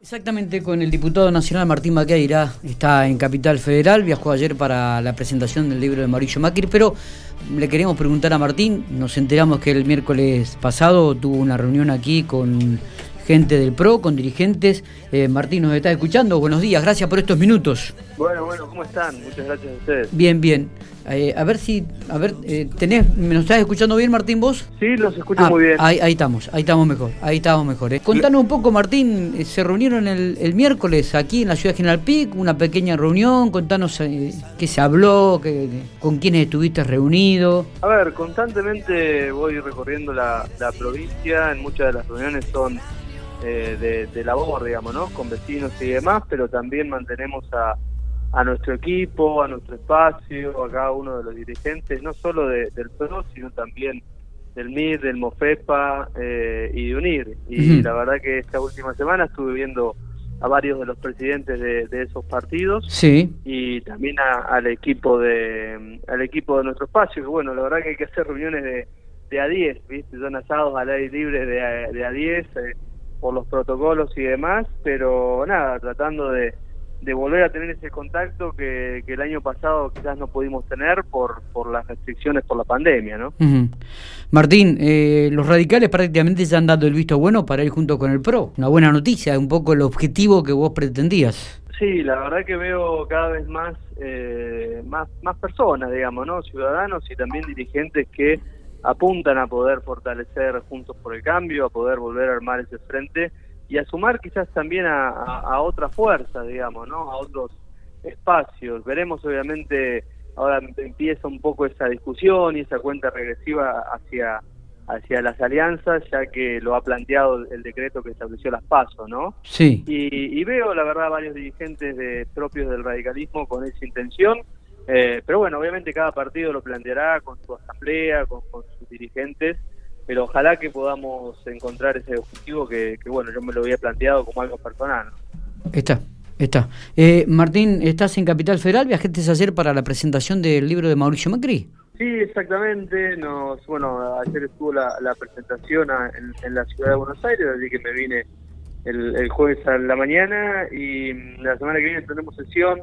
Exactamente, con el diputado nacional Martín Maqueira, está en Capital Federal, viajó ayer para la presentación del libro de Mauricio Macri, pero le queremos preguntar a Martín, nos enteramos que el miércoles pasado tuvo una reunión aquí con gente del PRO, con dirigentes. Eh, Martín, nos está escuchando, buenos días, gracias por estos minutos. Bueno, bueno, ¿cómo están? Muchas gracias a ustedes. Bien, bien. Eh, a ver si, a ver, eh, tenés, ¿me nos estás escuchando bien, Martín, vos? Sí, los escucho Ah, muy bien. Ahí, ahí estamos, ahí estamos mejor, ahí estamos mejor. eh. Contanos un poco, Martín, eh, se reunieron el, el miércoles aquí en la ciudad de General Pic, una pequeña reunión, contanos eh, qué se habló, qué- con quiénes estuviste reunido. A ver, constantemente voy recorriendo la, la provincia, en muchas de las reuniones son eh, de, de labor, digamos, ¿no? Con vecinos y demás, pero también mantenemos a, a nuestro equipo, a nuestro espacio, a cada uno de los dirigentes, no solo de- del PRO, sino también del MIR, del MOFEPA eh, y de UNIR. Y la verdad que esta última semana estuve viendo a varios de los presidentes de, de esos partidos Sí, y también a- al equipo de al equipo de nuestro espacio que bueno la verdad que hay que hacer reuniones de, de a 10 viste son asados al aire libre de a, de a 10 eh, por los protocolos y demás pero nada tratando de, de volver a tener ese contacto que, que el año pasado quizás no pudimos tener por por las restricciones por la pandemia no ujú. Martín, eh, los radicales prácticamente ya han dado el visto bueno para ir junto con el PRO. Una buena noticia, un poco el objetivo que vos pretendías. Sí, la verdad que veo cada vez más, eh, más, más personas, digamos, ¿no? Ciudadanos y también dirigentes que apuntan a poder fortalecer Juntos por el Cambio, a poder volver a armar ese frente y a sumar quizás también a, a, a otras fuerzas, digamos, ¿no? A otros espacios. Veremos, obviamente, ahora empieza un poco esa discusión y esa cuenta regresiva hacia hacia las alianzas, ya que lo ha planteado el decreto que estableció las PASO, ¿no? Sí. Y, y veo, la verdad, varios dirigentes de, propios del radicalismo con esa intención. Eh, pero bueno, obviamente cada partido lo planteará con su asamblea, con, con sus dirigentes. Pero ojalá que podamos encontrar ese objetivo que, que, bueno, yo me lo había planteado como algo personal. Está, está. Eh, Martín, ¿estás en Capital Federal? ¿Viajaste ayer para la presentación del libro de Mauricio Macri? Sí, exactamente. Nos, bueno, ayer estuvo la, la presentación a- en, en la ciudad de Buenos Aires, así que me vine el, el jueves a la mañana y mm, la semana que viene tenemos sesión.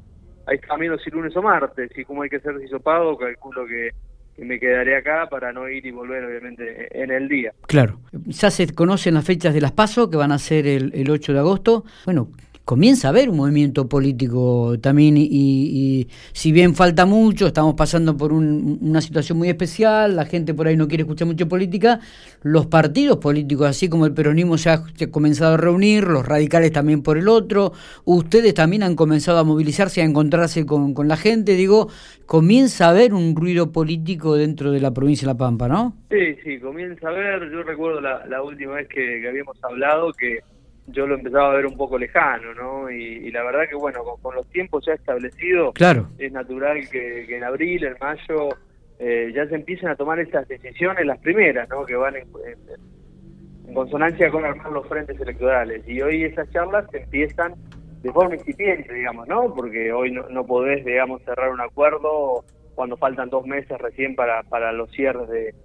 Está viendo si lunes o martes y como hay que hacer hisopado, calculo que, que me quedaré acá para no ir y volver, obviamente, en el día. Claro. Ya se conocen las fechas de las PASO, que van a ser el, el 8 de agosto. Bueno, comienza a haber un movimiento político también y, y si bien falta mucho, estamos pasando por un- una situación muy especial, la gente por ahí no quiere escuchar mucho política, los partidos políticos, así como el peronismo se ha, comenzado a reunir, los radicales también por el otro, ustedes también han comenzado a movilizarse, a encontrarse con, con la gente, digo, comienza a haber un ruido político dentro de la provincia de La Pampa, ¿no? Sí, sí, comienza a ver. Yo recuerdo la, la última vez que habíamos hablado que yo lo empezaba a ver un poco lejano, ¿no? Y, y la verdad que, bueno, con, con los tiempos ya establecidos, Claro. es natural que, que en abril, en mayo, eh, ya se empiecen a tomar estas decisiones, las primeras, ¿no? Que van en, en- en consonancia con armar los frentes electorales. Y hoy esas charlas empiezan de forma incipiente, digamos, ¿no? Porque hoy no, no podés, digamos, cerrar un acuerdo cuando faltan dos meses recién para, para los cierres de,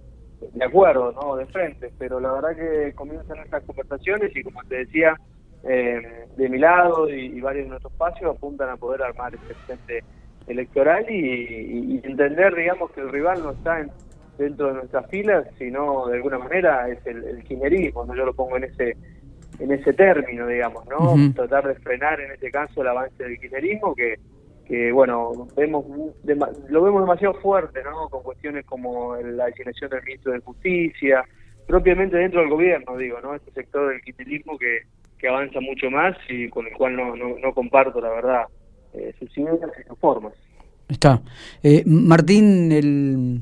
de acuerdo, ¿no? De frente. Pero la verdad que comienzan estas conversaciones y como te decía, eh, de mi lado y, y varios de nuestros espacios apuntan a poder armar este frente electoral y, y- y entender, digamos, que el rival no está en- dentro de nuestras filas, sino de alguna manera es el, el kirchnerismo, ¿no? yo lo pongo en ese en ese término, digamos, ¿no? Tratar de frenar en este caso el avance del kirchnerismo que que bueno, vemos lo vemos demasiado fuerte, ¿no? Con cuestiones como la designación del ministro de Justicia, propiamente dentro del gobierno, digo, ¿no? Este sector del kirchnerismo que, que avanza mucho más y con el cual no, no, no comparto, la verdad, eh, sus ideas y sus formas. Está. Eh, Martín, el-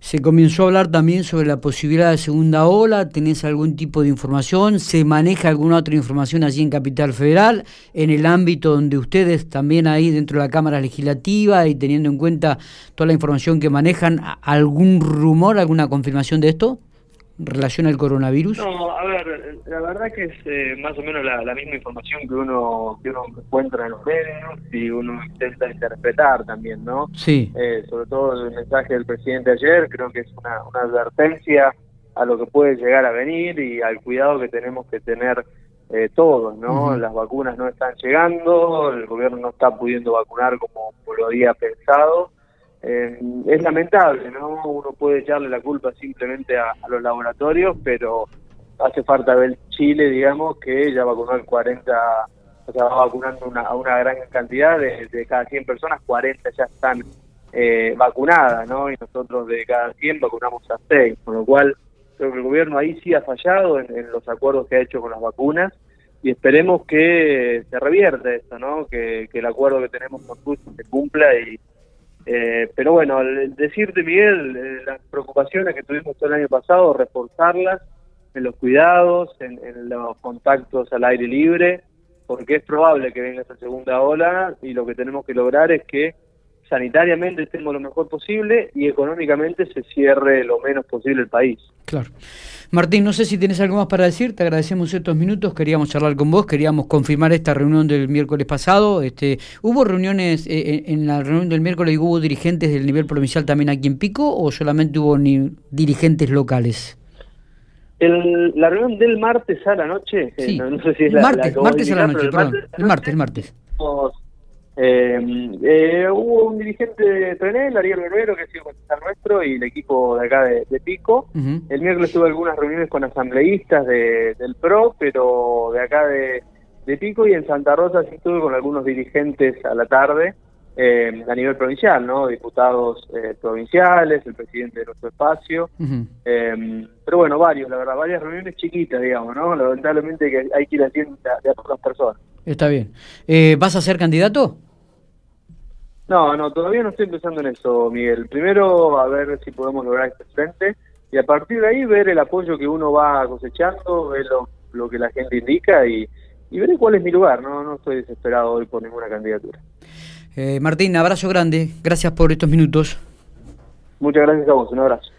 se comenzó a hablar también sobre la posibilidad de segunda ola. ¿Tenés algún tipo de información? ¿Se maneja alguna otra información allí en Capital Federal? En el ámbito donde ustedes también ahí dentro de la Cámara Legislativa y teniendo en cuenta toda la información que manejan, ¿a- ¿algún rumor, alguna confirmación de esto? ¿En relación al coronavirus? No, a ver, la verdad que es eh, más o menos la, la misma información que uno que uno encuentra en los medios y uno intenta interpretar también, ¿no? Sí. Eh, sobre todo el mensaje del presidente ayer, creo que es una, una advertencia a lo que puede llegar a venir y al cuidado que tenemos que tener eh, todos, ¿no? Las vacunas no están llegando, el gobierno no está pudiendo vacunar como, lo había pensado. Eh, es lamentable, ¿no? Uno puede echarle la culpa simplemente a, los laboratorios, pero hace falta ver Chile, digamos, que ya vacunó el 40, o sea, va vacunando una, a una gran cantidad de, de cada 100 personas, 40 ya están eh, vacunadas, ¿no? Y nosotros de cada 100 vacunamos a 6, con lo cual creo que el gobierno ahí sí ha fallado en, los acuerdos que ha hecho con las vacunas y esperemos que se revierte esto, ¿no? Que, el acuerdo que tenemos con Rusia se cumpla y eh, pero bueno, al decirte Miguel, eh, las preocupaciones que tuvimos todo el año pasado, reforzarlas en los cuidados, en, en los contactos al aire libre, porque es probable que venga esa segunda ola y lo que tenemos que lograr es que sanitariamente estemos lo mejor posible y económicamente se cierre lo menos posible el país. Claro. Martín, no sé si tienes algo más para decir, te agradecemos estos minutos, queríamos charlar con vos, queríamos confirmar esta reunión del miércoles pasado. Este, ¿Hubo reuniones eh, eh, en la reunión del miércoles, hubo dirigentes del nivel provincial también aquí en Pico o solamente hubo ni dirigentes locales? la reunión del martes a la noche, eh, no, sé si es la, martes, martes a la noche, perdón, el martes, el martes. Hubo un dirigente de Trenel, Ariel Guerrero, que ha sido concejal nuestro, y el equipo de acá de, Pico. El miércoles tuve algunas reuniones con asambleístas del PRO, pero de acá de, Pico, y en Santa Rosa sí estuve con algunos dirigentes a la tarde, eh, a nivel provincial, ¿no? Diputados eh, provinciales, el presidente de nuestro espacio. pero bueno, varios, la verdad, varias reuniones chiquitas, digamos, ¿no? Lamentablemente que hay que ir haciendo de a pocas personas. Está bien. ¿Vas a ser candidato? No, no, todavía no estoy pensando en eso, Miguel. Primero, a ver si podemos lograr este frente y a partir de ahí ver el apoyo que uno va cosechando, ver lo, que la gente indica y, y veré cuál es mi lugar. No, no estoy desesperado hoy por ninguna candidatura. Eh, Martín, abrazo grande. Gracias por estos minutos. Muchas gracias a vos. Un abrazo.